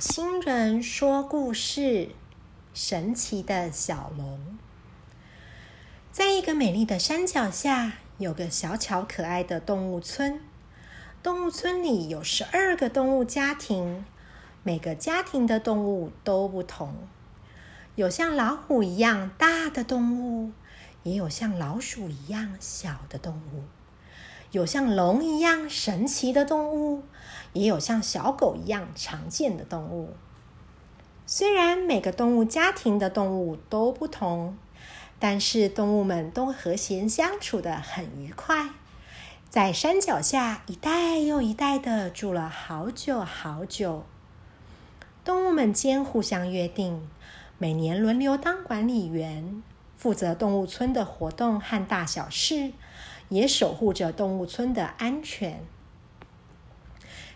星人说故事：神奇的小龙。在一个美丽的山脚下，有个小巧可爱的动物村。动物村里有十二个动物家庭，每个家庭的动物都不同。有像老虎一样大的动物，也有像老鼠一样小的动物。有像龙一样神奇的动物，也有像小狗一样常见的动物。虽然每个动物家庭的动物都不同，但是动物们都和谐相处的很愉快，在山脚下一代又一代的住了好久好久。动物们间互相约定，每年轮流当管理员，负责动物村的活动和大小事。也守护着动物村的安全。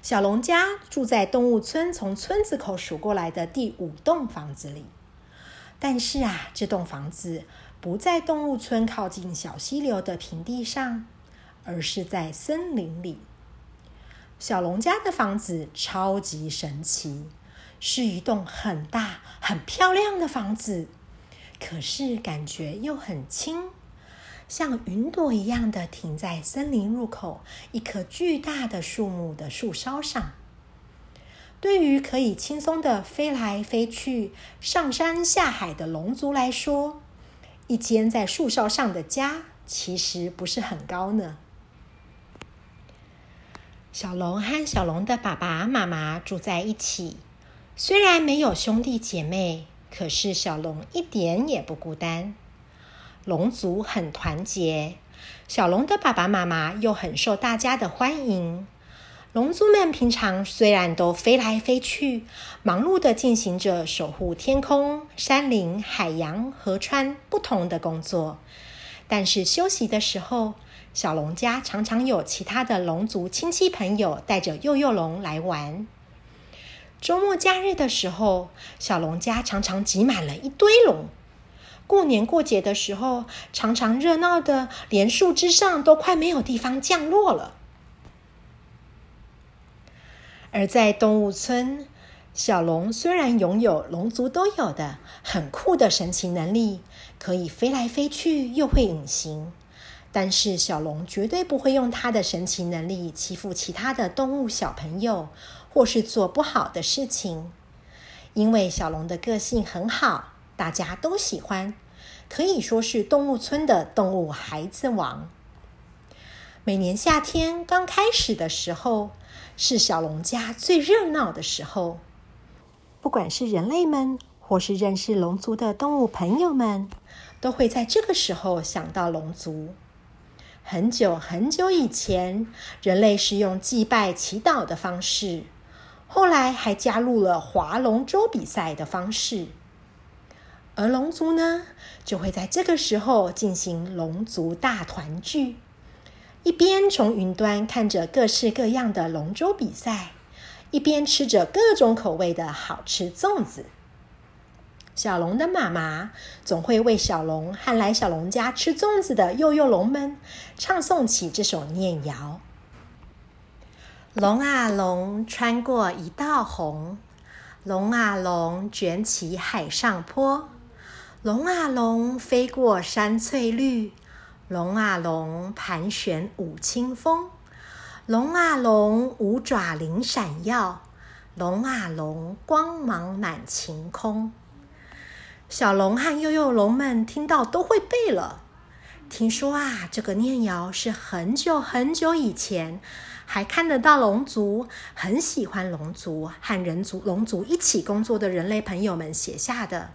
小龙家住在动物村从村子口数过来的第五栋房子里，但是啊，这栋房子不在动物村靠近小溪流的平地上，而是在森林里。小龙家的房子超级神奇，是一栋很大、很漂亮的房子，可是感觉又很轻。像云朵一样的停在森林入口一棵巨大的树木的树梢上。对于可以轻松的飞来飞去、上山下海的龙族来说，一间在树梢上的家其实不是很高呢。小龙和小龙的爸爸妈妈住在一起，虽然没有兄弟姐妹，可是小龙一点也不孤单。龙族很团结，小龙的爸爸妈妈又很受大家的欢迎。龙族们平常虽然都飞来飞去，忙碌的进行着守护天空、山林、海洋、河川不同的工作，但是休息的时候，小龙家常常有其他的龙族亲戚朋友带着幼幼龙来玩。周末假日的时候，小龙家常常挤满了一堆龙。过年过节的时候，常常热闹的，连树枝上都快没有地方降落了。而在动物村，小龙虽然拥有龙族都有的很酷的神奇能力，可以飞来飞去，又会隐形，但是小龙绝对不会用他的神奇能力欺负其他的动物小朋友，或是做不好的事情，因为小龙的个性很好。大家都喜欢，可以说是动物村的动物孩子王。每年夏天刚开始的时候，是小龙家最热闹的时候。不管是人类们，或是认识龙族的动物朋友们，都会在这个时候想到龙族。很久很久以前，人类是用祭拜、祈祷的方式，后来还加入了划龙舟比赛的方式。而龙族呢，就会在这个时候进行龙族大团聚，一边从云端看着各式各样的龙舟比赛，一边吃着各种口味的好吃粽子。小龙的妈妈总会为小龙和来小龙家吃粽子的幼幼龙们唱诵起这首念谣：龙啊龙，穿过一道红；龙啊龙，卷起海上波。龙啊龙，飞过山翠绿；龙啊龙，盘旋舞清风；龙啊龙，五爪灵闪耀；龙啊龙，光芒满晴空。小龙和幼幼龙们听到都会背了。听说啊，这个念谣是很久很久以前，还看得到龙族，很喜欢龙族和人族龙族一起工作的人类朋友们写下的。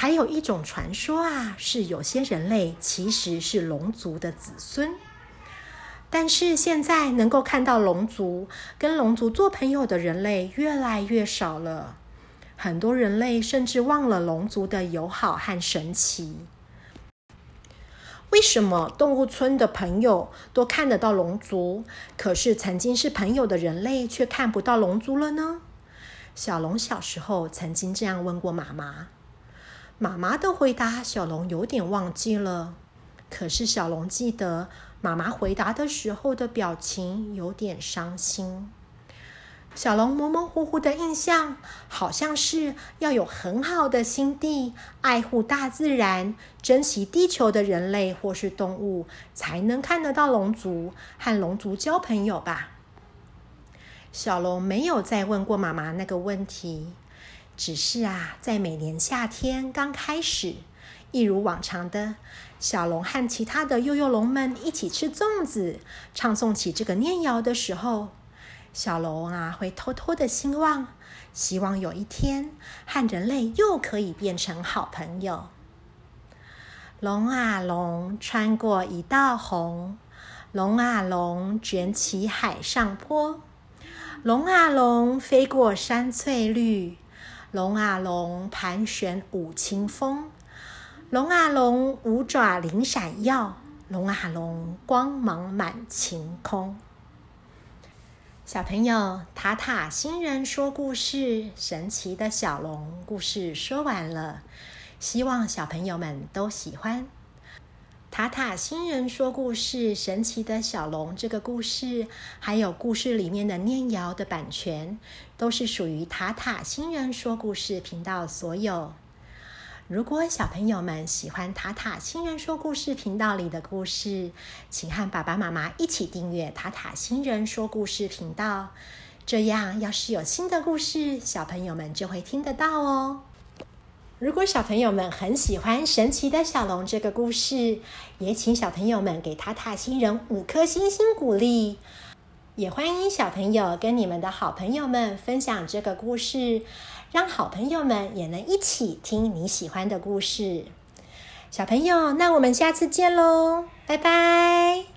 还有一种传说啊，是有些人类其实是龙族的子孙，但是现在能够看到龙族跟龙族做朋友的人类越来越少了，很多人类甚至忘了龙族的友好和神奇。为什么动物村的朋友都看得到龙族，可是曾经是朋友的人类却看不到龙族了呢？小龙小时候曾经这样问过妈妈。妈妈的回答，小龙有点忘记了。可是小龙记得妈妈回答的时候的表情有点伤心。小龙模模糊糊的印象，好像是要有很好的心地，爱护大自然，珍惜地球的人类或是动物，才能看得到龙族，和龙族交朋友吧。小龙没有再问过妈妈那个问题，只是啊，在每年夏天刚开始，一如往常的，小龙和其他的幼幼龙们一起吃粽子，唱诵起这个念谣的时候。小龙啊，会偷偷的希望，希望有一天和人类又可以变成好朋友。龙啊龙，穿过一道虹；龙啊龙，卷起海上波；龙啊龙，飞过山翠绿；龙啊龙，盘旋舞清风；龙啊龙，五爪灵闪耀；龙啊龙，光芒满晴空。小朋友，塔塔星人说故事，神奇的小龙故事说完了，希望小朋友们都喜欢。塔塔星人说故事，神奇的小龙这个故事，还有故事里面的念谣的版权，都是属于塔塔星人说故事频道所有。如果小朋友们喜欢塔塔星人说故事频道里的故事，请和爸爸妈妈一起订阅塔塔星人说故事频道。这样，要是有新的故事，小朋友们就会听得到哦。如果小朋友们很喜欢神奇的小龙这个故事，也请小朋友们给塔塔星人五颗星星鼓励。也欢迎小朋友跟你们的好朋友们分享这个故事，让好朋友们也能一起听你喜欢的故事。小朋友，那我们下次见喽，拜拜。